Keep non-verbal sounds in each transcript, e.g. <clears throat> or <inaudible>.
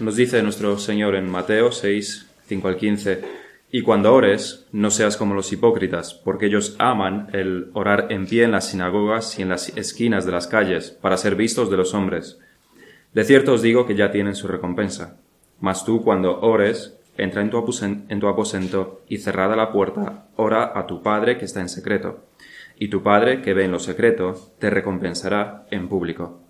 Nos dice nuestro Señor en Mateo 6, 5 al 15, y cuando ores, no seas como los hipócritas, porque ellos aman el orar en pie en las sinagogas y en las esquinas de las calles, para ser vistos de los hombres. De cierto os digo que ya tienen su recompensa. Mas tú, cuando ores, entra en tu, en tu aposento y cerrada la puerta, ora a tu Padre que está en secreto. Y tu Padre, que ve en lo secreto, te recompensará en público.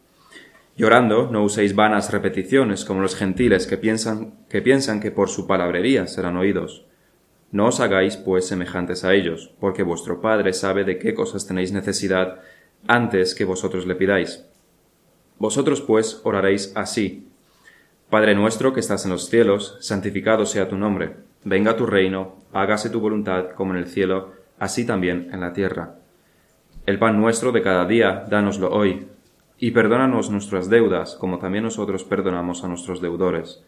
Llorando, no uséis vanas repeticiones como los gentiles que piensan, que piensan que por su palabrería serán oídos. No os hagáis, pues, semejantes a ellos, porque vuestro Padre sabe de qué cosas tenéis necesidad antes que vosotros le pidáis. Vosotros, pues, oraréis así. Padre nuestro que estás en los cielos, santificado sea tu nombre. Venga tu reino, hágase tu voluntad como en el cielo, así también en la tierra. El pan nuestro de cada día, dánoslo hoy y perdónanos nuestras deudas, como también nosotros perdonamos a nuestros deudores.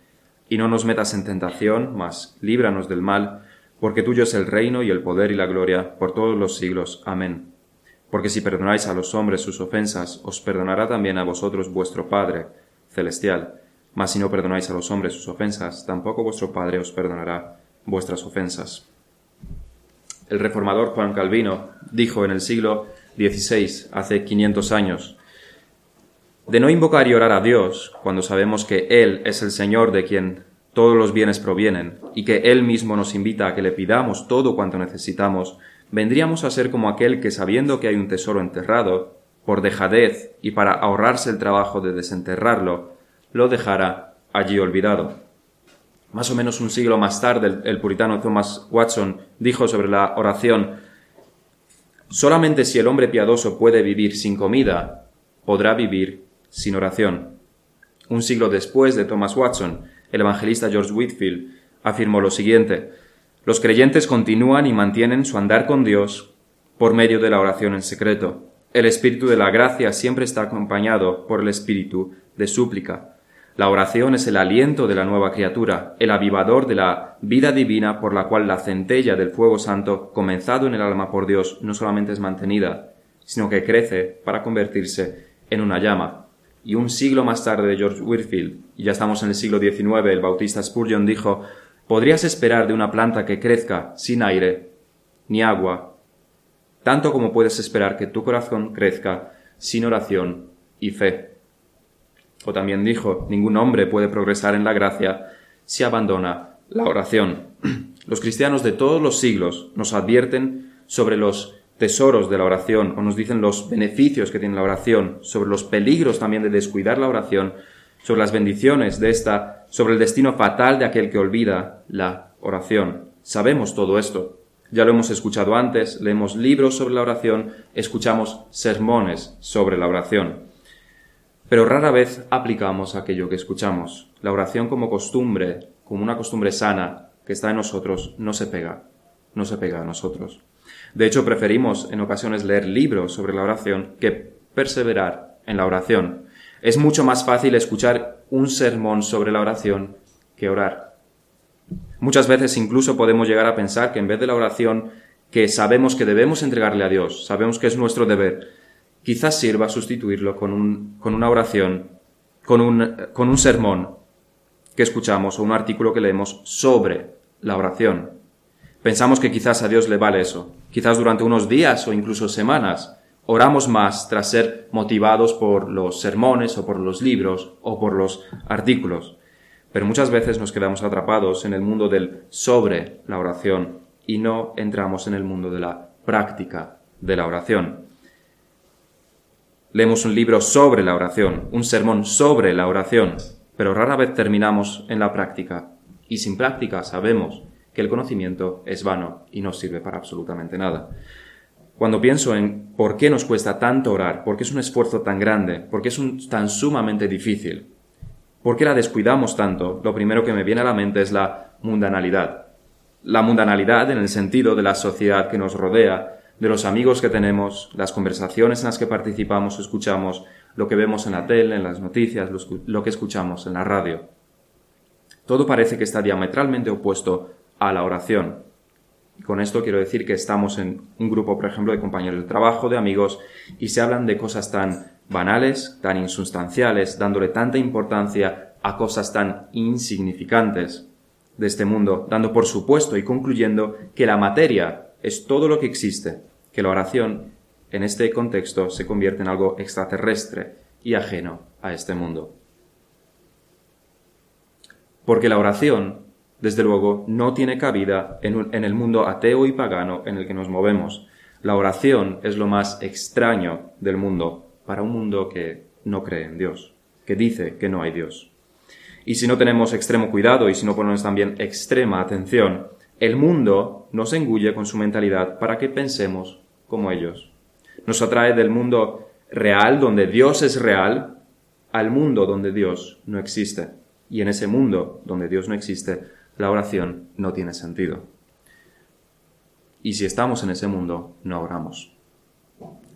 Y no nos metas en tentación, mas líbranos del mal, porque tuyo es el reino y el poder y la gloria por todos los siglos. Amén. Porque si perdonáis a los hombres sus ofensas, os perdonará también a vosotros vuestro Padre celestial. Mas si no perdonáis a los hombres sus ofensas, tampoco vuestro Padre os perdonará vuestras ofensas. El reformador Juan Calvino dijo en el siglo XVI, hace 500 años, de no invocar y orar a Dios cuando sabemos que Él es el Señor de quien todos los bienes provienen y que Él mismo nos invita a que le pidamos todo cuanto necesitamos, vendríamos a ser como aquel que sabiendo que hay un tesoro enterrado, por dejadez y para ahorrarse el trabajo de desenterrarlo, lo dejara allí olvidado. Más o menos un siglo más tarde, el, puritano Thomas Watson dijo sobre la oración, Solamente si el hombre piadoso puede vivir sin comida, podrá vivir sin oración. Un siglo después de Thomas Watson, el evangelista George Whitfield afirmó lo siguiente Los creyentes continúan y mantienen su andar con Dios por medio de la oración en secreto. El espíritu de la gracia siempre está acompañado por el espíritu de súplica. La oración es el aliento de la nueva criatura, el avivador de la vida divina por la cual la centella del fuego santo, comenzado en el alma por Dios, no solamente es mantenida, sino que crece para convertirse en una llama. Y un siglo más tarde de George Whitfield, y ya estamos en el siglo XIX, el bautista Spurgeon dijo, podrías esperar de una planta que crezca sin aire ni agua, tanto como puedes esperar que tu corazón crezca sin oración y fe. O también dijo, ningún hombre puede progresar en la gracia si abandona la oración. <clears throat> Los cristianos de todos los siglos nos advierten sobre los tesoros de la oración o nos dicen los beneficios que tiene la oración, sobre los peligros también de descuidar la oración, sobre las bendiciones de esta, sobre el destino fatal de aquel que olvida la oración. Sabemos todo esto. Ya lo hemos escuchado antes, leemos libros sobre la oración, escuchamos sermones sobre la oración. Pero rara vez aplicamos aquello que escuchamos. La oración como costumbre, como una costumbre sana que está en nosotros, no se pega, no se pega a nosotros. De hecho, preferimos en ocasiones leer libros sobre la oración que perseverar en la oración. Es mucho más fácil escuchar un sermón sobre la oración que orar. Muchas veces incluso podemos llegar a pensar que en vez de la oración que sabemos que debemos entregarle a Dios, sabemos que es nuestro deber, quizás sirva sustituirlo con, un, con una oración, con un, con un sermón que escuchamos o un artículo que leemos sobre la oración. Pensamos que quizás a Dios le vale eso. Quizás durante unos días o incluso semanas oramos más tras ser motivados por los sermones o por los libros o por los artículos. Pero muchas veces nos quedamos atrapados en el mundo del sobre la oración y no entramos en el mundo de la práctica de la oración. Leemos un libro sobre la oración, un sermón sobre la oración, pero rara vez terminamos en la práctica. Y sin práctica sabemos que el conocimiento es vano y no sirve para absolutamente nada. Cuando pienso en por qué nos cuesta tanto orar, por qué es un esfuerzo tan grande, por qué es tan sumamente difícil, por qué la descuidamos tanto, lo primero que me viene a la mente es la mundanalidad. La mundanalidad en el sentido de la sociedad que nos rodea, de los amigos que tenemos, las conversaciones en las que participamos o escuchamos, lo que vemos en la tele, en las noticias, lo que escuchamos en la radio. Todo parece que está diametralmente opuesto a la oración. con esto quiero decir que estamos en un grupo, por ejemplo, de compañeros de trabajo, de amigos, y se hablan de cosas tan banales, tan insustanciales, dándole tanta importancia a cosas tan insignificantes de este mundo, dando por supuesto y concluyendo que la materia es todo lo que existe, que la oración en este contexto se convierte en algo extraterrestre y ajeno a este mundo. Porque la oración, desde luego, no tiene cabida en, el mundo ateo y pagano en el que nos movemos. La oración es lo más extraño del mundo para un mundo que no cree en Dios, que dice que no hay Dios. Y si no tenemos extremo cuidado y si no ponemos también extrema atención, el mundo nos engulle con su mentalidad para que pensemos como ellos. Nos atrae del mundo real, donde Dios es real, al mundo donde Dios no existe. Y en ese mundo donde Dios no existe, la oración no tiene sentido. Y si estamos en ese mundo, no oramos.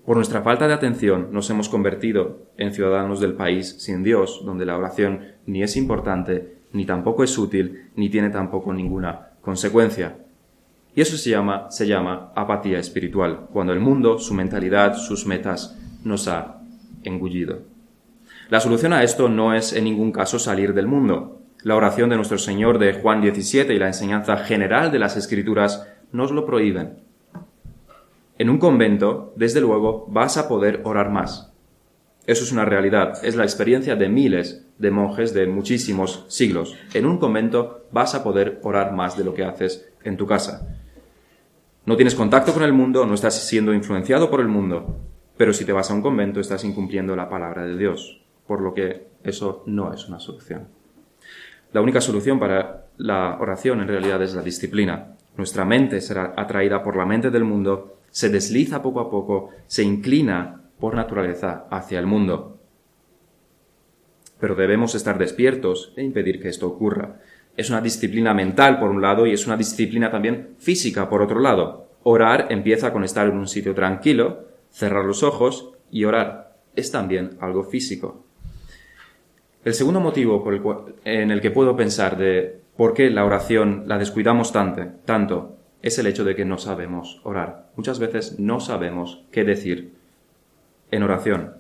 Por nuestra falta de atención nos hemos convertido en ciudadanos del país sin Dios, donde la oración ni es importante, ni tampoco es útil, ni tiene tampoco ninguna consecuencia. Y eso se llama, se llama apatía espiritual, cuando el mundo, su mentalidad, sus metas nos ha engullido. La solución a esto no es en ningún caso salir del mundo. La oración de nuestro Señor de Juan 17 y la enseñanza general de las Escrituras nos lo prohíben. En un convento, desde luego, vas a poder orar más. Eso es una realidad, es la experiencia de miles de monjes de muchísimos siglos. En un convento vas a poder orar más de lo que haces en tu casa. No tienes contacto con el mundo, no estás siendo influenciado por el mundo, pero si te vas a un convento estás incumpliendo la palabra de Dios, por lo que eso no es una solución. La única solución para la oración en realidad es la disciplina. Nuestra mente será atraída por la mente del mundo se desliza poco a poco, se inclina por naturaleza hacia el mundo. Pero debemos estar despiertos e impedir que esto ocurra. Es una disciplina mental por un lado y es una disciplina también física por otro lado. Orar empieza con estar en un sitio tranquilo, cerrar los ojos y orar. Es también algo físico. El segundo motivo en el que puedo pensar de por qué la oración la descuidamos tanto, tanto es el hecho de que no sabemos orar. Muchas veces no sabemos qué decir en oración.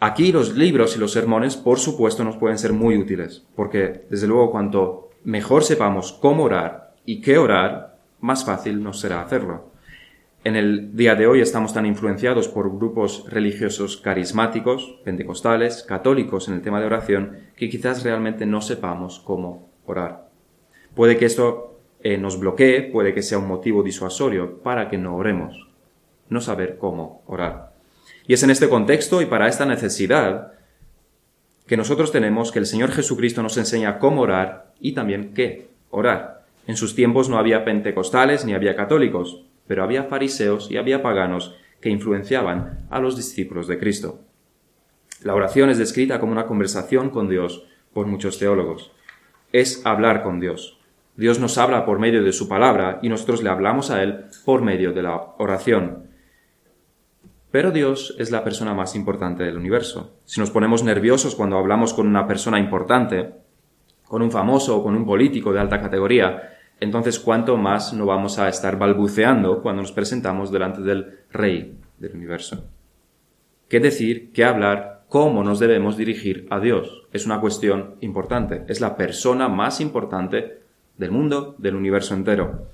Aquí los libros y los sermones, por supuesto, nos pueden ser muy útiles, porque desde luego cuanto mejor sepamos cómo orar y qué orar, más fácil nos será hacerlo. En el día de hoy estamos tan influenciados por grupos religiosos carismáticos, pentecostales, católicos en el tema de oración, que quizás realmente no sepamos cómo orar. Puede que esto eh, nos bloquee, puede que sea un motivo disuasorio para que no oremos, no saber cómo orar. Y es en este contexto y para esta necesidad que nosotros tenemos que el Señor Jesucristo nos enseña cómo orar y también qué orar. En sus tiempos no había pentecostales ni había católicos, pero había fariseos y había paganos que influenciaban a los discípulos de Cristo. La oración es descrita como una conversación con Dios por muchos teólogos. Es hablar con Dios. Dios nos habla por medio de su palabra y nosotros le hablamos a Él por medio de la oración. Pero Dios es la persona más importante del universo. Si nos ponemos nerviosos cuando hablamos con una persona importante, con un famoso o con un político de alta categoría, entonces cuánto más no vamos a estar balbuceando cuando nos presentamos delante del Rey del universo. ¿Qué decir? ¿Qué hablar? ¿Cómo nos debemos dirigir a Dios? Es una cuestión importante. Es la persona más importante del mundo, del universo entero.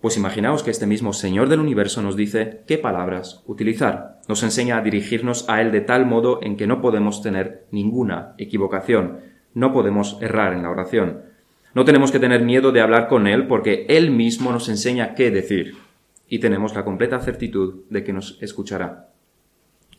Pues imaginaos que este mismo Señor del universo nos dice qué palabras utilizar. Nos enseña a dirigirnos a Él de tal modo en que no podemos tener ninguna equivocación, no podemos errar en la oración. No tenemos que tener miedo de hablar con Él porque Él mismo nos enseña qué decir y tenemos la completa certitud de que nos escuchará.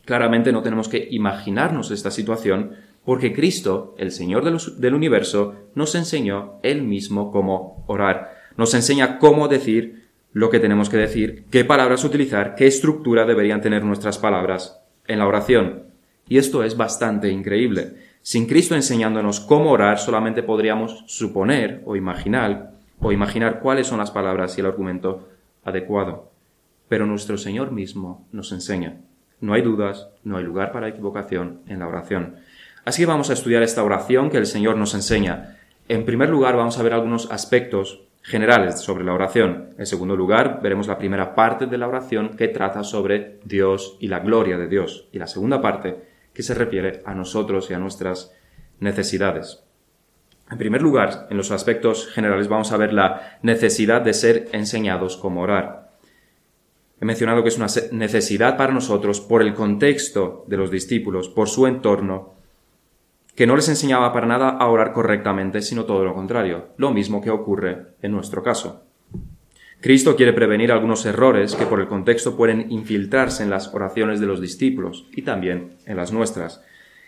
Claramente no tenemos que imaginarnos esta situación porque Cristo, el Señor del universo, nos enseñó Él mismo cómo orar. Nos enseña cómo decir lo que tenemos que decir, qué palabras utilizar, qué estructura deberían tener nuestras palabras en la oración. Y esto es bastante increíble. Sin Cristo enseñándonos cómo orar, solamente podríamos suponer o imaginar o imaginar cuáles son las palabras y el argumento adecuado. Pero nuestro Señor mismo nos enseña. No hay dudas, no hay lugar para equivocación en la oración. Así que vamos a estudiar esta oración que el Señor nos enseña. En primer lugar, vamos a ver algunos aspectos generales sobre la oración. En segundo lugar, veremos la primera parte de la oración que trata sobre Dios y la gloria de Dios. Y la segunda parte que se refiere a nosotros y a nuestras necesidades. En primer lugar, en los aspectos generales vamos a ver la necesidad de ser enseñados cómo orar. He mencionado que es una necesidad para nosotros por el contexto de los discípulos, por su entorno, que no les enseñaba para nada a orar correctamente, sino todo lo contrario, lo mismo que ocurre en nuestro caso. Cristo quiere prevenir algunos errores que por el contexto pueden infiltrarse en las oraciones de los discípulos y también en las nuestras.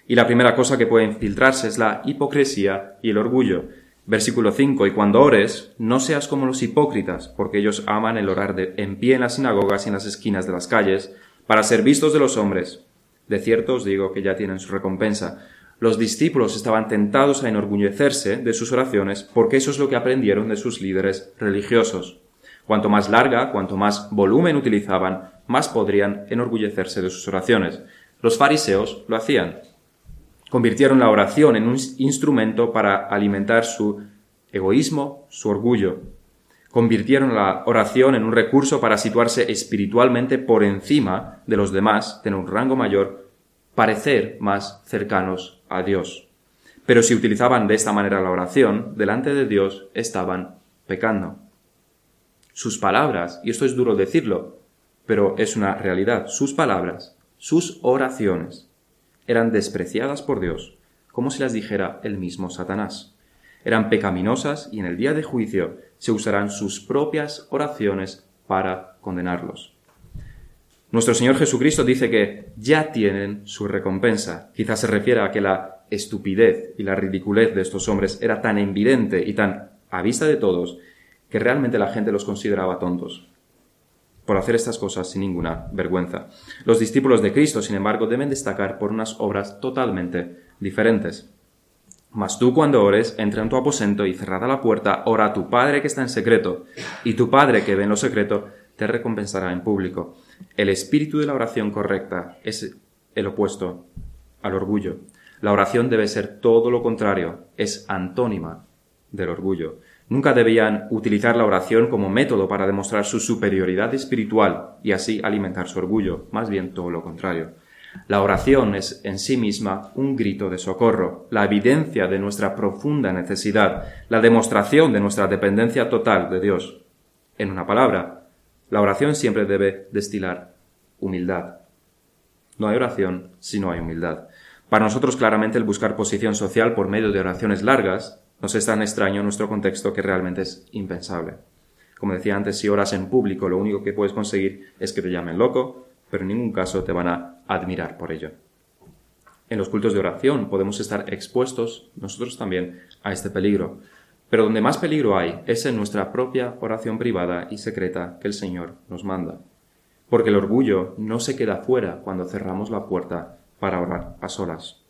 Y la primera cosa que puede infiltrarse es la hipocresía y el orgullo. Versículo 5. Y cuando ores, no seas como los hipócritas, porque ellos aman el orar de, en pie en las sinagogas y en las esquinas de las calles, para ser vistos de los hombres. De cierto os digo que ya tienen su recompensa. Los discípulos estaban tentados a enorgullecerse de sus oraciones porque eso es lo que aprendieron de sus líderes religiosos. Cuanto más larga, cuanto más volumen utilizaban, más podrían enorgullecerse de sus oraciones. Los fariseos lo hacían. Convirtieron la oración en un instrumento para alimentar su egoísmo, su orgullo. Convirtieron la oración en un recurso para situarse espiritualmente por encima de los demás, tener un rango mayor, parecer más cercanos a Dios. Pero si utilizaban de esta manera la oración, delante de Dios estaban pecando sus palabras, y esto es duro decirlo, pero es una realidad, sus palabras, sus oraciones, eran despreciadas por Dios, como si las dijera el mismo Satanás. Eran pecaminosas y en el día de juicio se usarán sus propias oraciones para condenarlos. Nuestro Señor Jesucristo dice que ya tienen su recompensa. Quizás se refiera a que la estupidez y la ridiculez de estos hombres era tan evidente y tan a vista de todos que realmente la gente los consideraba tontos por hacer estas cosas sin ninguna vergüenza. Los discípulos de Cristo, sin embargo, deben destacar por unas obras totalmente diferentes. Mas tú cuando ores, entra en tu aposento y cerrada la puerta, ora a tu Padre que está en secreto, y tu Padre que ve en lo secreto te recompensará en público. El espíritu de la oración correcta es el opuesto al orgullo. La oración debe ser todo lo contrario, es antónima del orgullo. Nunca debían utilizar la oración como método para demostrar su superioridad espiritual y así alimentar su orgullo, más bien todo lo contrario. La oración es en sí misma un grito de socorro, la evidencia de nuestra profunda necesidad, la demostración de nuestra dependencia total de Dios. En una palabra, la oración siempre debe destilar humildad. No hay oración si no hay humildad. Para nosotros claramente el buscar posición social por medio de oraciones largas nos es tan extraño nuestro contexto que realmente es impensable. Como decía antes, si oras en público, lo único que puedes conseguir es que te llamen loco, pero en ningún caso te van a admirar por ello. En los cultos de oración podemos estar expuestos nosotros también a este peligro, pero donde más peligro hay es en nuestra propia oración privada y secreta que el Señor nos manda. Porque el orgullo no se queda fuera cuando cerramos la puerta para orar a solas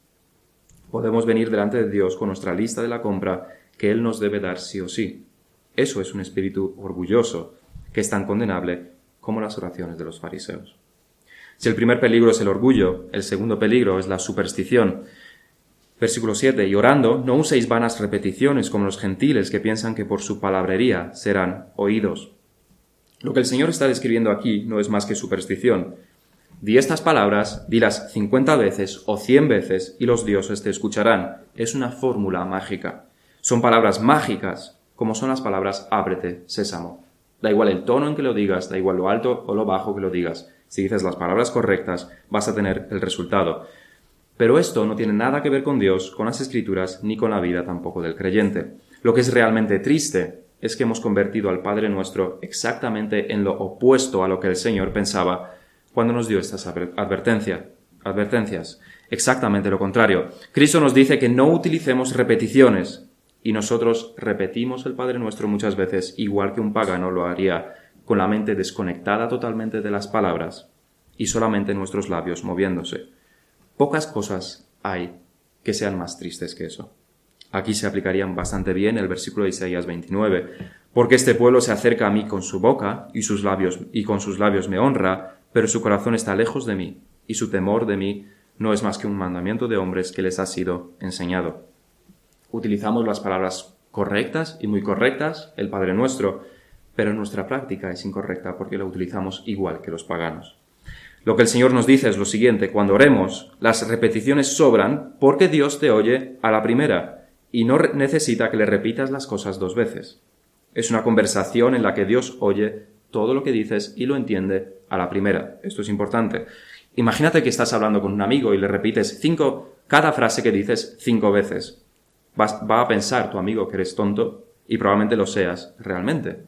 podemos venir delante de Dios con nuestra lista de la compra que Él nos debe dar sí o sí. Eso es un espíritu orgulloso, que es tan condenable como las oraciones de los fariseos. Si el primer peligro es el orgullo, el segundo peligro es la superstición. Versículo 7. Y orando, no uséis vanas repeticiones como los gentiles que piensan que por su palabrería serán oídos. Lo que el Señor está describiendo aquí no es más que superstición, Di estas palabras, dilas cincuenta veces o cien veces y los dioses te escucharán. Es una fórmula mágica. Son palabras mágicas, como son las palabras ábrete, sésamo. Da igual el tono en que lo digas, da igual lo alto o lo bajo que lo digas. Si dices las palabras correctas, vas a tener el resultado. Pero esto no tiene nada que ver con Dios, con las escrituras, ni con la vida tampoco del creyente. Lo que es realmente triste es que hemos convertido al Padre nuestro exactamente en lo opuesto a lo que el Señor pensaba cuando nos dio estas advertencias. Exactamente lo contrario. Cristo nos dice que no utilicemos repeticiones y nosotros repetimos el Padre Nuestro muchas veces, igual que un pagano lo haría, con la mente desconectada totalmente de las palabras y solamente nuestros labios moviéndose. Pocas cosas hay que sean más tristes que eso. Aquí se aplicarían bastante bien el versículo de Isaías 29, porque este pueblo se acerca a mí con su boca y sus labios y con sus labios me honra, pero su corazón está lejos de mí, y su temor de mí no es más que un mandamiento de hombres que les ha sido enseñado. Utilizamos las palabras correctas y muy correctas, el Padre nuestro, pero nuestra práctica es incorrecta porque la utilizamos igual que los paganos. Lo que el Señor nos dice es lo siguiente, cuando oremos, las repeticiones sobran porque Dios te oye a la primera y no necesita que le repitas las cosas dos veces. Es una conversación en la que Dios oye todo lo que dices y lo entiende a la primera. Esto es importante. Imagínate que estás hablando con un amigo y le repites cinco, cada frase que dices cinco veces. va a pensar tu amigo que eres tonto y probablemente lo seas realmente.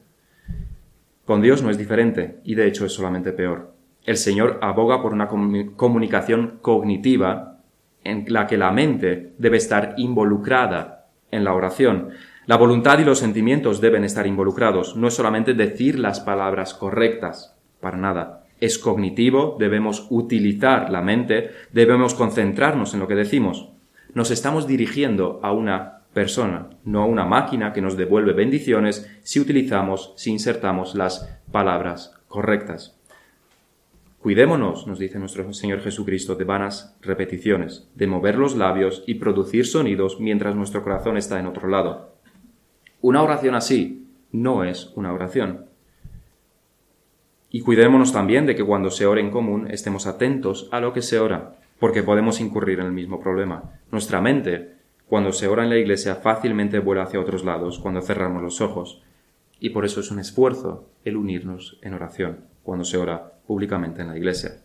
Con Dios no es diferente y de hecho es solamente peor. El Señor aboga por una comunicación cognitiva en la que la mente debe estar involucrada en la oración. La voluntad y los sentimientos deben estar involucrados. No es solamente decir las palabras correctas, para nada. Es cognitivo, debemos utilizar la mente, debemos concentrarnos en lo que decimos. Nos estamos dirigiendo a una persona, no a una máquina que nos devuelve bendiciones si utilizamos, si insertamos las palabras correctas. Cuidémonos, nos dice nuestro Señor Jesucristo, de vanas repeticiones, de mover los labios y producir sonidos mientras nuestro corazón está en otro lado. Una oración así no es una oración. Y cuidémonos también de que cuando se ore en común estemos atentos a lo que se ora, porque podemos incurrir en el mismo problema. Nuestra mente cuando se ora en la iglesia fácilmente vuela hacia otros lados cuando cerramos los ojos. Y por eso es un esfuerzo el unirnos en oración cuando se ora públicamente en la iglesia.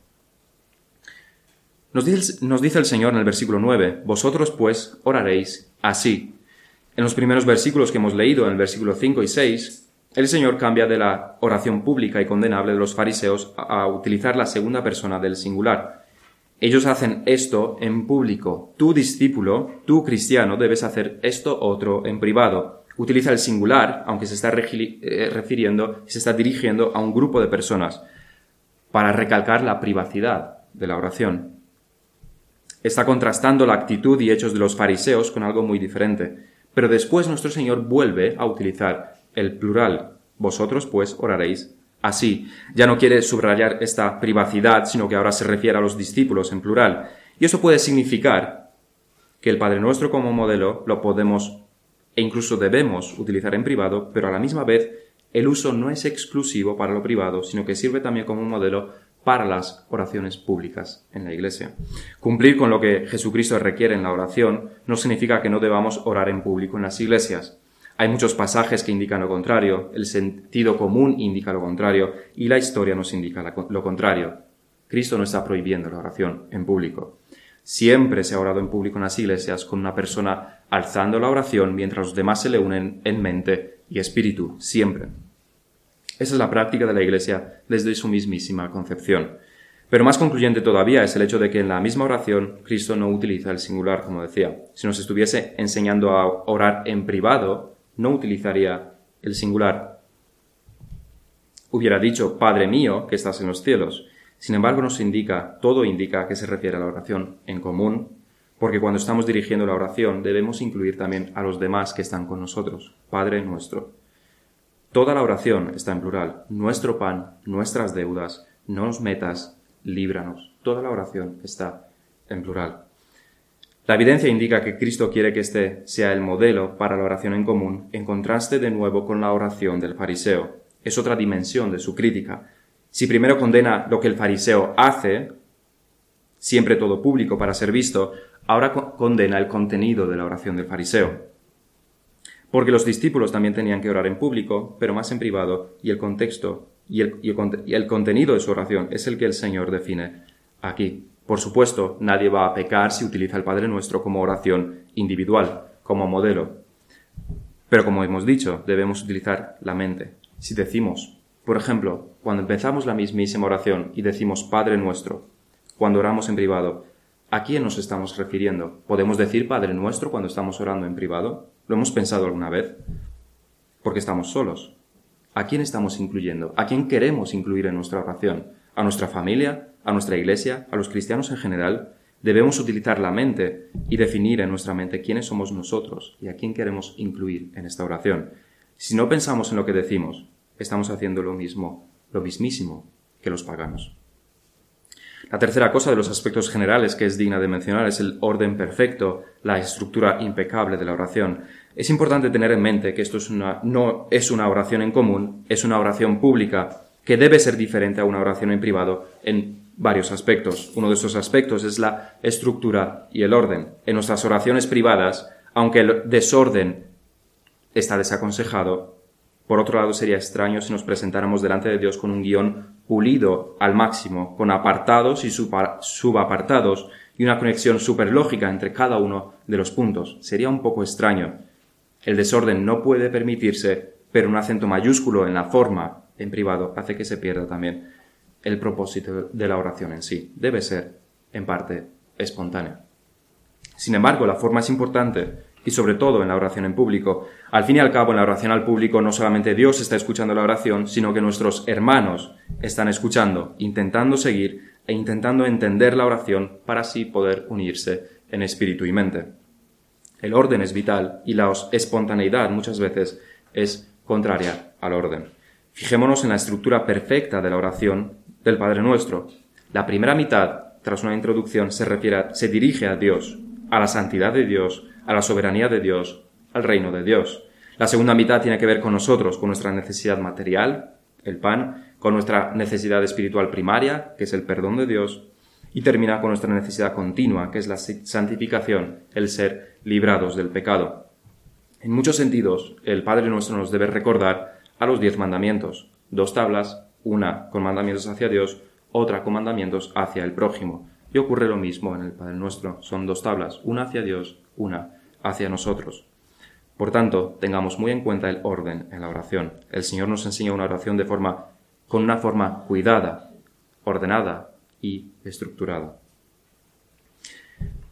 Nos dice, el Señor en el versículo 9, Vosotros pues oraréis así. En los primeros versículos que hemos leído, en el versículo 5 y 6, el Señor cambia de la oración pública y condenable de los fariseos a utilizar la segunda persona del singular. Ellos hacen esto en público. Tu discípulo, tu cristiano, debes hacer esto otro en privado. Utiliza el singular, aunque se está eh, refiriendo, se está dirigiendo a un grupo de personas, para recalcar la privacidad de la oración. Está contrastando la actitud y hechos de los fariseos con algo muy diferente. Pero después nuestro Señor vuelve a utilizar el plural. Vosotros pues oraréis así. Ya no quiere subrayar esta privacidad, sino que ahora se refiere a los discípulos en plural. Y eso puede significar que el Padre Nuestro como modelo lo podemos e incluso debemos utilizar en privado, pero a la misma vez el uso no es exclusivo para lo privado, sino que sirve también como modelo para las oraciones públicas en la Iglesia. Cumplir con lo que Jesucristo requiere en la oración no significa que no debamos orar en público en las iglesias. Hay muchos pasajes que indican lo contrario, el sentido común indica lo contrario y la historia nos indica lo contrario. Cristo no está prohibiendo la oración en público. Siempre se ha orado en público en las iglesias con una persona alzando la oración mientras los demás se le unen en mente y espíritu, siempre. Esa es la práctica de la iglesia desde su mismísima concepción. Pero más concluyente todavía es el hecho de que en la misma oración Cristo no utiliza el singular, como decía. Si nos estuviese enseñando a orar en privado, no utilizaría el singular. Hubiera dicho, Padre mío, que estás en los cielos. Sin embargo, nos indica, todo indica que se refiere a la oración en común, porque cuando estamos dirigiendo la oración debemos incluir también a los demás que están con nosotros, Padre nuestro. Toda la oración está en plural. Nuestro pan, nuestras deudas, no nos metas, líbranos. Toda la oración está en plural. La evidencia indica que Cristo quiere que este sea el modelo para la oración en común, en contraste de nuevo con la oración del fariseo. Es otra dimensión de su crítica. Si primero condena lo que el fariseo hace, siempre todo público para ser visto, ahora condena el contenido de la oración del fariseo. Porque los discípulos también tenían que orar en público, pero más en privado, y el contexto y el, contenido de su oración es el que el Señor define aquí. Por supuesto, nadie va a pecar si utiliza el Padre Nuestro como oración individual, como modelo. Pero como hemos dicho, debemos utilizar la mente. Si decimos, por ejemplo, cuando empezamos la mismísima oración y decimos Padre Nuestro, cuando oramos en privado, ¿a quién nos estamos refiriendo? ¿Podemos decir Padre Nuestro cuando estamos orando en privado? ¿Lo hemos pensado alguna vez? Porque estamos solos. ¿A quién estamos incluyendo? ¿A quién queremos incluir en nuestra oración? ¿A nuestra familia? a nuestra Iglesia, a los cristianos en general, debemos utilizar la mente y definir en nuestra mente quiénes somos nosotros y a quién queremos incluir en esta oración. Si no pensamos en lo que decimos, estamos haciendo lo mismo, lo mismísimo que los paganos. La tercera cosa de los aspectos generales que es digna de mencionar es el orden perfecto, la estructura impecable de la oración. Es importante tener en mente que esto es una, no es una oración en común, es una oración pública que debe ser diferente a una oración en privado en varios aspectos. Uno de esos aspectos es la estructura y el orden. En nuestras oraciones privadas Aunque el desorden está desaconsejado, por otro lado sería extraño si nos presentáramos delante de Dios con un guion pulido al máximo, con apartados y subapartados y una conexión superlógica entre cada uno de los puntos. Sería un poco extraño. El desorden no puede permitirse, pero un acento mayúsculo en la forma, en privado, hace que se pierda también el propósito de la oración en sí. Debe ser, en parte, espontánea. Sin embargo, la forma es importante y sobre todo en la oración en público. Al fin y al cabo, en la oración al público no solamente Dios está escuchando la oración, sino que nuestros hermanos están escuchando, intentando seguir e intentando entender la oración para así poder unirse en espíritu y mente. El orden es vital y la espontaneidad muchas veces es contraria al orden. Fijémonos en la estructura perfecta de la oración del Padre Nuestro. La primera mitad, tras una introducción, se refiere, se dirige a Dios, a la santidad de Dios, a la soberanía de Dios, al reino de Dios. La segunda mitad tiene que ver con nosotros, con nuestra necesidad material, el pan, con nuestra necesidad espiritual primaria, que es el perdón de Dios, y termina con nuestra necesidad continua, que es la santificación, el ser librados del pecado. En muchos sentidos, el Padre nuestro nos debe recordar a los diez mandamientos, dos tablas, una con mandamientos hacia Dios, otra con mandamientos hacia el prójimo. Y ocurre lo mismo en el Padre nuestro, son dos tablas, una hacia Dios, una hacia nosotros. Por tanto, tengamos muy en cuenta el orden en la oración. El Señor nos enseña una oración de forma, con una forma cuidada, ordenada y estructurada.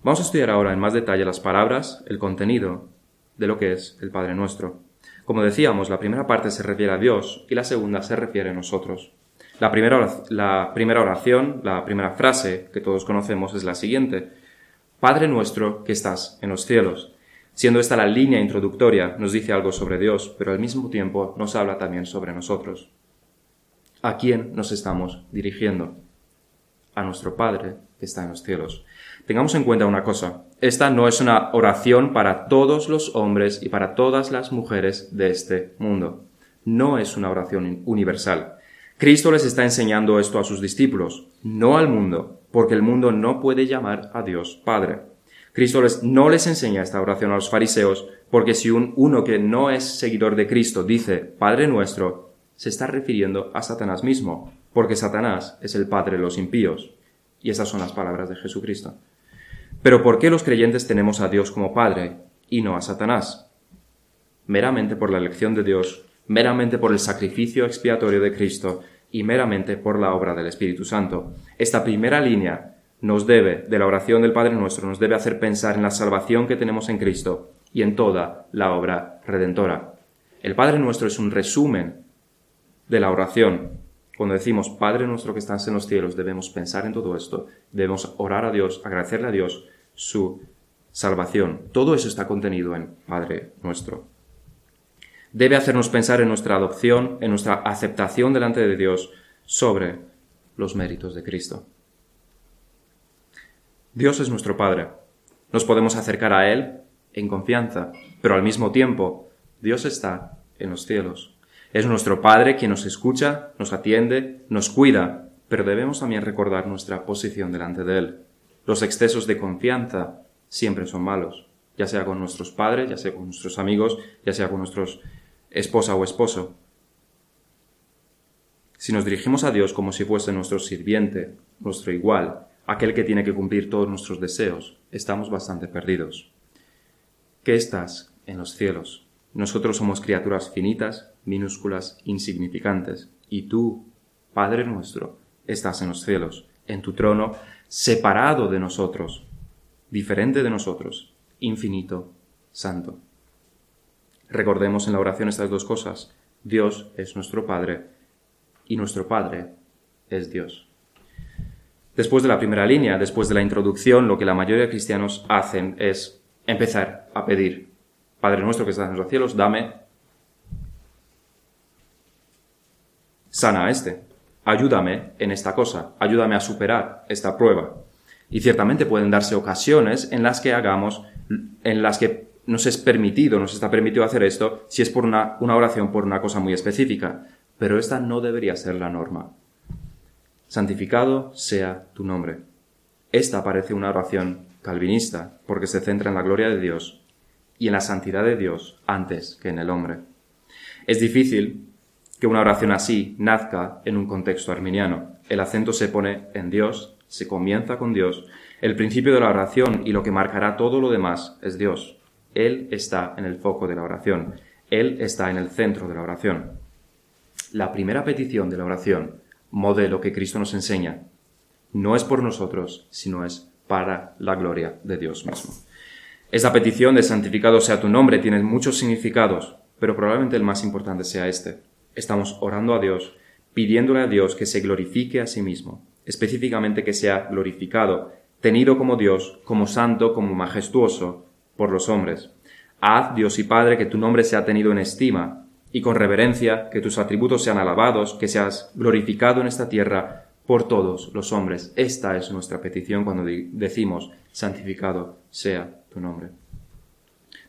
Vamos a estudiar ahora en más detalle las palabras, el contenido de lo que es el Padre Nuestro. Como decíamos, la primera parte se refiere a Dios y la segunda se refiere a nosotros. La primera, la primera oración, la primera frase que todos conocemos es la siguiente. Padre nuestro que estás en los cielos. Siendo esta la línea introductoria, nos dice algo sobre Dios, pero al mismo tiempo nos habla también sobre nosotros. ¿A quién nos estamos dirigiendo? A nuestro Padre que está en los cielos. Tengamos en cuenta una cosa, esta no es una oración para todos los hombres y para todas las mujeres de este mundo. No es una oración universal. Cristo les está enseñando esto a sus discípulos, no al mundo, porque el mundo no puede llamar a Dios Padre. Cristo les, no les enseña esta oración a los fariseos, porque si un, uno que no es seguidor de Cristo dice Padre nuestro, se está refiriendo a Satanás mismo, porque Satanás es el padre de los impíos. Y esas son las palabras de Jesucristo. Pero ¿por qué los creyentes tenemos a Dios como Padre y no a Satanás? Meramente por la elección de Dios, meramente por el sacrificio expiatorio de Cristo y meramente por la obra del Espíritu Santo. Esta primera línea nos debe, de la oración del Padre nuestro, nos debe hacer pensar en la salvación que tenemos en Cristo y en toda la obra redentora. El Padre nuestro es un resumen de la oración. Cuando decimos Padre nuestro que estás en los cielos, debemos pensar en todo esto, debemos orar a Dios, agradecerle a Dios su salvación. Todo eso está contenido en Padre nuestro debe hacernos pensar en nuestra adopción, en nuestra aceptación delante de Dios sobre los méritos de Cristo. Dios es nuestro Padre. Nos podemos acercar a Él en confianza, pero al mismo tiempo Dios está en los cielos. Es nuestro Padre quien nos escucha, nos atiende, nos cuida, pero debemos también recordar nuestra posición delante de Él. Los excesos de confianza siempre son malos, ya sea con nuestros padres, ya sea con nuestros amigos, ya sea con nuestros esposa o esposo. Si nos dirigimos a Dios como si fuese nuestro sirviente, nuestro igual, aquel que tiene que cumplir todos nuestros deseos, estamos bastante perdidos. ¿Qué estás en los cielos? Nosotros somos criaturas finitas, minúsculas, insignificantes, y tú, Padre nuestro, estás en los cielos, en tu trono, separado de nosotros, diferente de nosotros, infinito, santo. Recordemos en la oración estas dos cosas. Dios es nuestro Padre y nuestro Padre es Dios. Después de la primera línea, después de la introducción, lo que la mayoría de cristianos hacen es empezar a pedir. Padre nuestro que estás en los cielos, dame. Sana a este. Ayúdame en esta cosa. Ayúdame a superar esta prueba. Y ciertamente pueden darse ocasiones en las que hagamos, en las que nos es permitido, nos está permitido hacer esto si es por una, oración por una cosa muy específica, pero esta no debería ser la norma. Santificado sea tu nombre. Esta parece una oración calvinista, porque se centra en la gloria de Dios y en la santidad de Dios antes que en el hombre. Es difícil que una oración así nazca en un contexto arminiano. El acento se pone en Dios, se comienza con Dios. El principio de la oración y lo que marcará todo lo demás es Dios. Él está en el foco de la oración. Él está en el centro de la oración. La primera petición de la oración, modelo que Cristo nos enseña, no es por nosotros, sino es para la gloria de Dios mismo. Esta petición de santificado sea tu nombre tiene muchos significados, pero probablemente el más importante sea este. Estamos orando a Dios, pidiéndole a Dios que se glorifique a sí mismo, específicamente que sea glorificado, tenido como Dios, como santo, como majestuoso por los hombres. Haz, Dios y Padre, que tu nombre sea tenido en estima, y con reverencia, que tus atributos sean alabados, que seas glorificado en esta tierra por todos los hombres. Esta es nuestra petición cuando decimos, santificado sea tu nombre.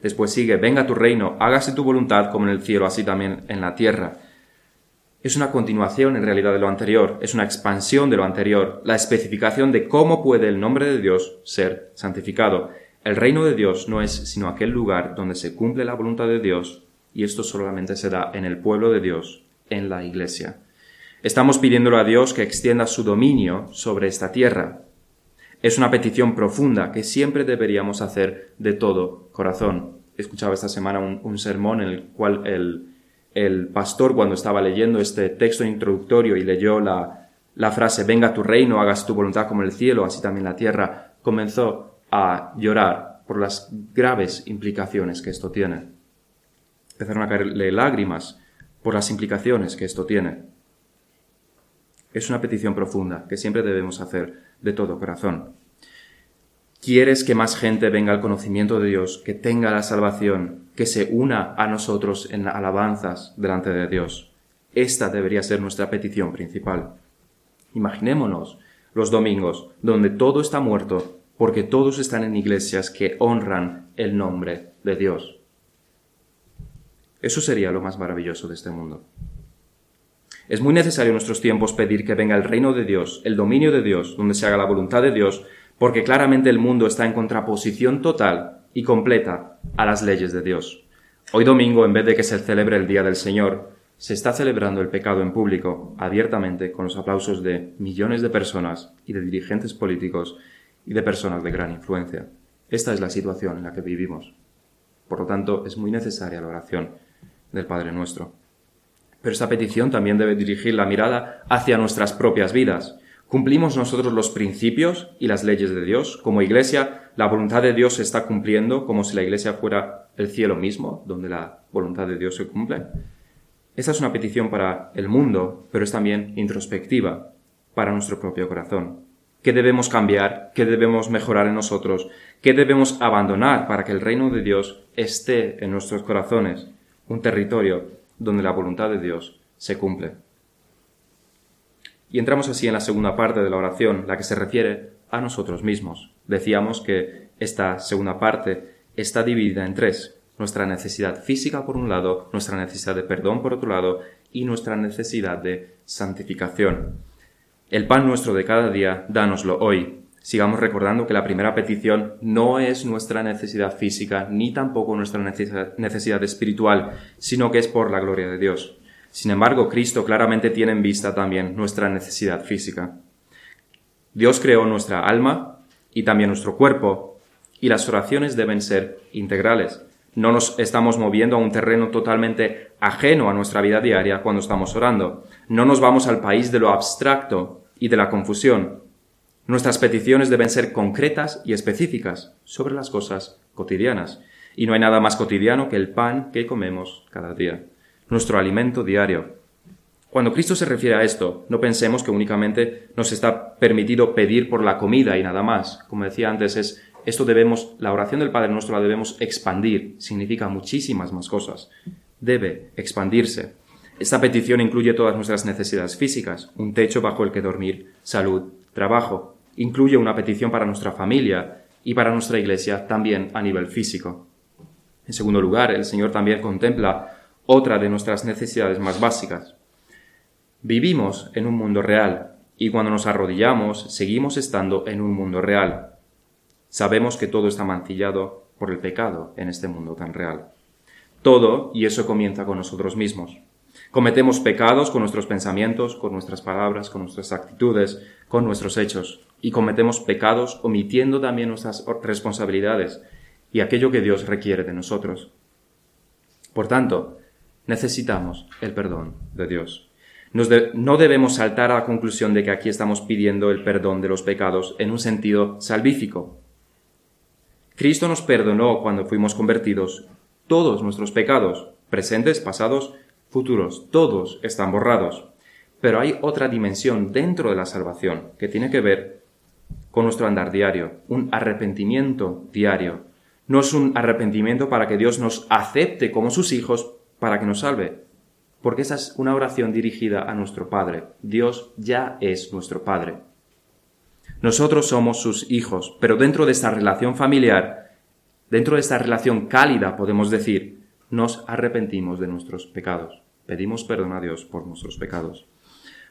Después sigue, venga tu reino, hágase tu voluntad como en el cielo, así también en la tierra. Es una continuación en realidad de lo anterior, es una expansión de lo anterior, la especificación de cómo puede el nombre de Dios ser santificado. El reino de Dios no es sino aquel lugar donde se cumple la voluntad de Dios, y esto solamente se da en el pueblo de Dios, en la Iglesia. Estamos pidiéndole a Dios que extienda su dominio sobre esta tierra, es una petición profunda que siempre deberíamos hacer de todo corazón. Escuchaba esta semana un, sermón en el cual el, el, pastor, cuando estaba leyendo este texto introductorio y leyó la, la frase Venga tu reino, hagas tu voluntad como el cielo, así también la tierra, comenzó a llorar por las graves implicaciones que esto tiene. Empezaron a caerle lágrimas por las implicaciones que esto tiene. Es una petición profunda que siempre debemos hacer de todo corazón. Quieres que más gente venga al conocimiento de Dios, que tenga la salvación, que se una a nosotros en alabanzas delante de Dios. Esta debería ser nuestra petición principal. Imaginémonos los domingos donde todo está muerto porque todos están en iglesias que honran el nombre de Dios. Eso sería lo más maravilloso de este mundo. Es muy necesario en nuestros tiempos pedir que venga el reino de Dios, el dominio de Dios, donde se haga la voluntad de Dios, porque claramente el mundo está en contraposición total y completa a las leyes de Dios. Hoy domingo, en vez de que se celebre el Día del Señor, se está celebrando el pecado en público, abiertamente, con los aplausos de millones de personas y de dirigentes políticos y de personas de gran influencia. Esta es la situación en la que vivimos. Por lo tanto, es muy necesaria la oración del Padre nuestro. Pero esta petición también debe dirigir la mirada hacia nuestras propias vidas. ¿Cumplimos nosotros los principios y las leyes de Dios? Como iglesia, la voluntad de Dios se está cumpliendo como si la iglesia fuera el cielo mismo, donde la voluntad de Dios se cumple. Esta es una petición para el mundo, pero es también introspectiva para nuestro propio corazón. ¿Qué debemos cambiar? ¿Qué debemos mejorar en nosotros? ¿Qué debemos abandonar para que el reino de Dios esté en nuestros corazones? Un territorio donde la voluntad de Dios se cumple. Y entramos así en la segunda parte de la oración, la que se refiere a nosotros mismos. Decíamos que esta segunda parte está dividida en tres. Nuestra necesidad física por un lado, nuestra necesidad de perdón por otro lado y nuestra necesidad de santificación. El pan nuestro de cada día, dánoslo hoy. Sigamos recordando que la primera petición no es nuestra necesidad física ni tampoco nuestra necesidad espiritual, sino que es por la gloria de Dios. Sin embargo, Cristo claramente tiene en vista también nuestra necesidad física. Dios creó nuestra alma y también nuestro cuerpo, y las oraciones deben ser integrales. No nos estamos moviendo a un terreno totalmente ajeno a nuestra vida diaria cuando estamos orando. No nos vamos al país de lo abstracto y de la confusión, Nuestras peticiones deben ser concretas y específicas sobre las cosas cotidianas. Y no hay nada más cotidiano que el pan que comemos cada día, nuestro alimento diario. Cuando Cristo se refiere a esto, no pensemos que únicamente nos está permitido pedir por la comida y nada más. Como decía antes, es esto debemos, la oración del Padre nuestro la debemos expandir. Significa muchísimas más cosas. Debe expandirse. Esta petición incluye todas nuestras necesidades físicas, un techo bajo el que dormir, salud, trabajo, incluye una petición para nuestra familia y para nuestra iglesia también a nivel físico. En segundo lugar, el Señor también contempla otra de nuestras necesidades más básicas. Vivimos en un mundo real y cuando nos arrodillamos seguimos estando en un mundo real. Sabemos que todo está mancillado por el pecado en este mundo tan real. Todo, y eso comienza con nosotros mismos. Cometemos pecados con nuestros pensamientos, con nuestras palabras, con nuestras actitudes, con nuestros hechos. Y cometemos pecados omitiendo también nuestras responsabilidades y aquello que Dios requiere de nosotros. Por tanto, necesitamos el perdón de Dios. no debemos saltar a la conclusión de que aquí estamos pidiendo el perdón de los pecados en un sentido salvífico. Cristo nos perdonó cuando fuimos convertidos todos nuestros pecados, presentes, pasados, futuros, todos están borrados. Pero hay otra dimensión dentro de la salvación que tiene que ver con nuestro andar diario, un arrepentimiento diario. No es un arrepentimiento para que Dios nos acepte como sus hijos para que nos salve, porque esa es una oración dirigida a nuestro Padre. Dios ya es nuestro Padre. Nosotros somos sus hijos, pero dentro de esta relación familiar, dentro de esta relación cálida, podemos decir, nos arrepentimos de nuestros pecados. Pedimos perdón a Dios por nuestros pecados.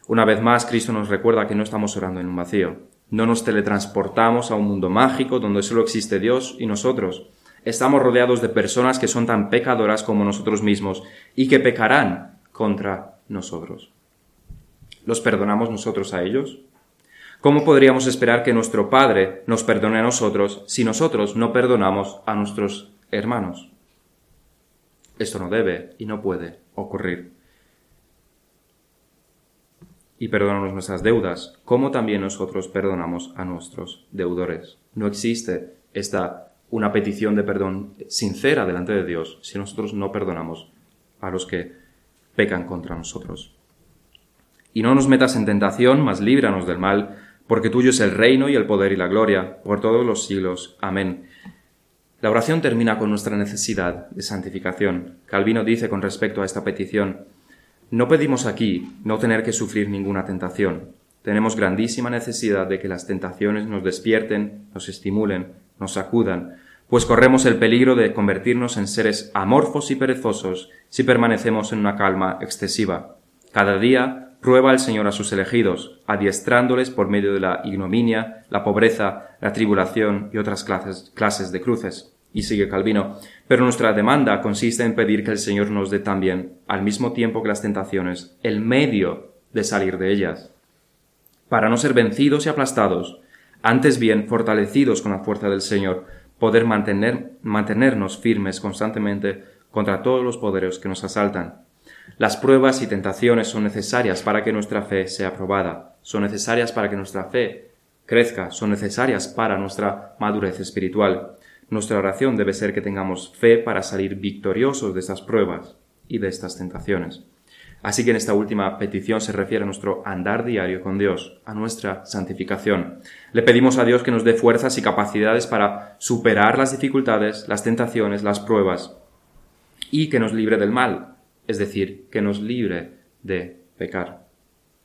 Una vez más, Cristo nos recuerda que no estamos orando en un vacío. No nos teletransportamos a un mundo mágico donde solo existe Dios y nosotros. Estamos rodeados de personas que son tan pecadoras como nosotros mismos y que pecarán contra nosotros. ¿Los perdonamos nosotros a ellos? ¿Cómo podríamos esperar que nuestro Padre nos perdone a nosotros si nosotros no perdonamos a nuestros hermanos? Esto no debe y no puede ocurrir. Y perdonamos nuestras deudas, como también nosotros perdonamos a nuestros deudores. No existe esta una petición de perdón sincera delante de Dios si nosotros no perdonamos a los que pecan contra nosotros. Y no nos metas en tentación, mas líbranos del mal, porque tuyo es el reino y el poder y la gloria, por todos los siglos. Amén. La oración termina con nuestra necesidad de santificación. Calvino dice con respecto a esta petición, no pedimos aquí no tener que sufrir ninguna tentación. Tenemos grandísima necesidad de que las tentaciones nos despierten, nos estimulen, nos sacudan, pues corremos el peligro de convertirnos en seres amorfos y perezosos si permanecemos en una calma excesiva. Cada día prueba el Señor a sus elegidos, adiestrándoles por medio de la ignominia, la pobreza, la tribulación y otras clases, de cruces. Y sigue Calvino, pero nuestra demanda consiste en pedir que el Señor nos dé también, al mismo tiempo que las tentaciones, el medio de salir de ellas, para no ser vencidos y aplastados, antes bien fortalecidos con la fuerza del Señor, poder mantener, mantenernos firmes constantemente contra todos los poderes que nos asaltan. Las pruebas y tentaciones son necesarias para que nuestra fe sea probada, son necesarias para que nuestra fe crezca, son necesarias para nuestra madurez espiritual. Nuestra oración debe ser que tengamos fe para salir victoriosos de estas pruebas y de estas tentaciones. Así que en esta última petición se refiere a nuestro andar diario con Dios, a nuestra santificación. Le pedimos a Dios que nos dé fuerzas y capacidades para superar las dificultades, las tentaciones, las pruebas, y que nos libre del mal, es decir, que nos libre de pecar.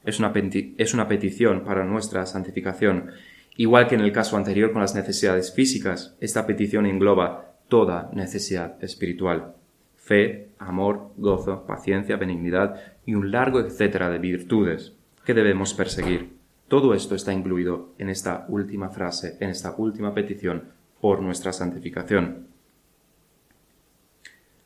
Es una, es una petición para nuestra santificación Igual que en el caso anterior con las necesidades físicas, esta petición engloba toda necesidad espiritual. Fe, amor, gozo, paciencia, benignidad y un largo etcétera de virtudes que debemos perseguir. Todo esto está incluido en esta última frase, en esta última petición por nuestra santificación.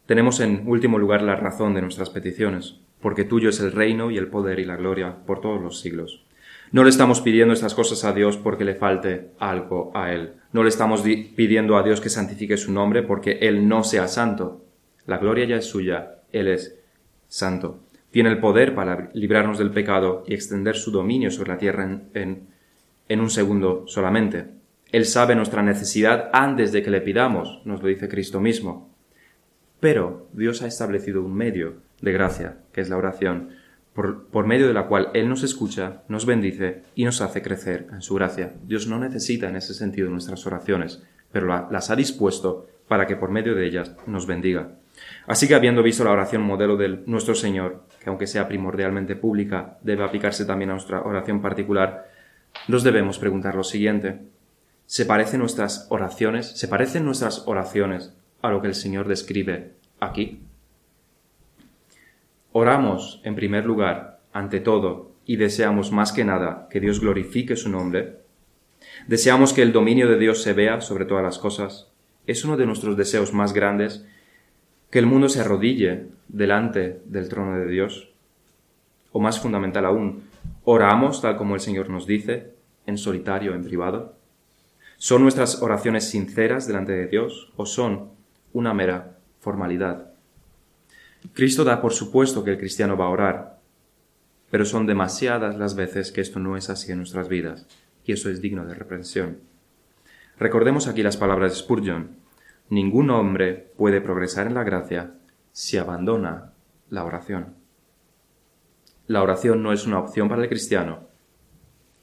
Tenemos en último lugar la razón de nuestras peticiones, porque tuyo es el reino y el poder y la gloria por todos los siglos. No le estamos pidiendo estas cosas a Dios porque le falte algo a Él. No le estamos pidiendo a Dios que santifique su nombre porque Él no sea santo. La gloria ya es suya, Él es santo. Tiene el poder para librarnos del pecado y extender su dominio sobre la tierra en, un segundo solamente. Él sabe nuestra necesidad antes de que le pidamos, nos lo dice Cristo mismo. Pero Dios ha establecido un medio de gracia, que es la oración, por, medio de la cual Él nos escucha, nos bendice y nos hace crecer en su gracia. Dios no necesita en ese sentido nuestras oraciones, pero las ha dispuesto para que por medio de ellas nos bendiga. Así que habiendo visto la oración modelo de nuestro Señor, que aunque sea primordialmente pública, debe aplicarse también a nuestra oración particular, nos debemos preguntar lo siguiente. ¿Se parecen nuestras oraciones, se parecen nuestras oraciones a lo que el Señor describe aquí? Oramos, en primer lugar, ante todo, y deseamos más que nada que Dios glorifique su nombre. Deseamos que el dominio de Dios se vea sobre todas las cosas. es uno de nuestros deseos más grandes que el mundo se arrodille delante del trono de Dios. O más fundamental aún, oramos tal como el Señor nos dice, en solitario, en privado. ¿Son nuestras oraciones sinceras delante de Dios o son una mera formalidad? Cristo da por supuesto que el cristiano va a orar, pero son demasiadas las veces que esto no es así en nuestras vidas, y eso es digno de reprensión. Recordemos aquí las palabras de Spurgeon. Ningún hombre puede progresar en la gracia si abandona la oración. La oración no es una opción para el cristiano,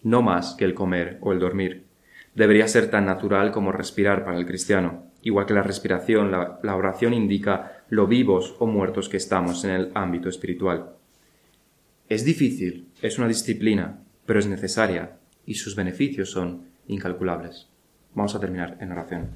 no más que el comer o el dormir. Debería ser tan natural como respirar para el cristiano. Igual que la respiración, la, oración indica lo vivos o muertos que estamos en el ámbito espiritual. Es difícil, es una disciplina, pero es necesaria y sus beneficios son incalculables. Vamos a terminar en oración.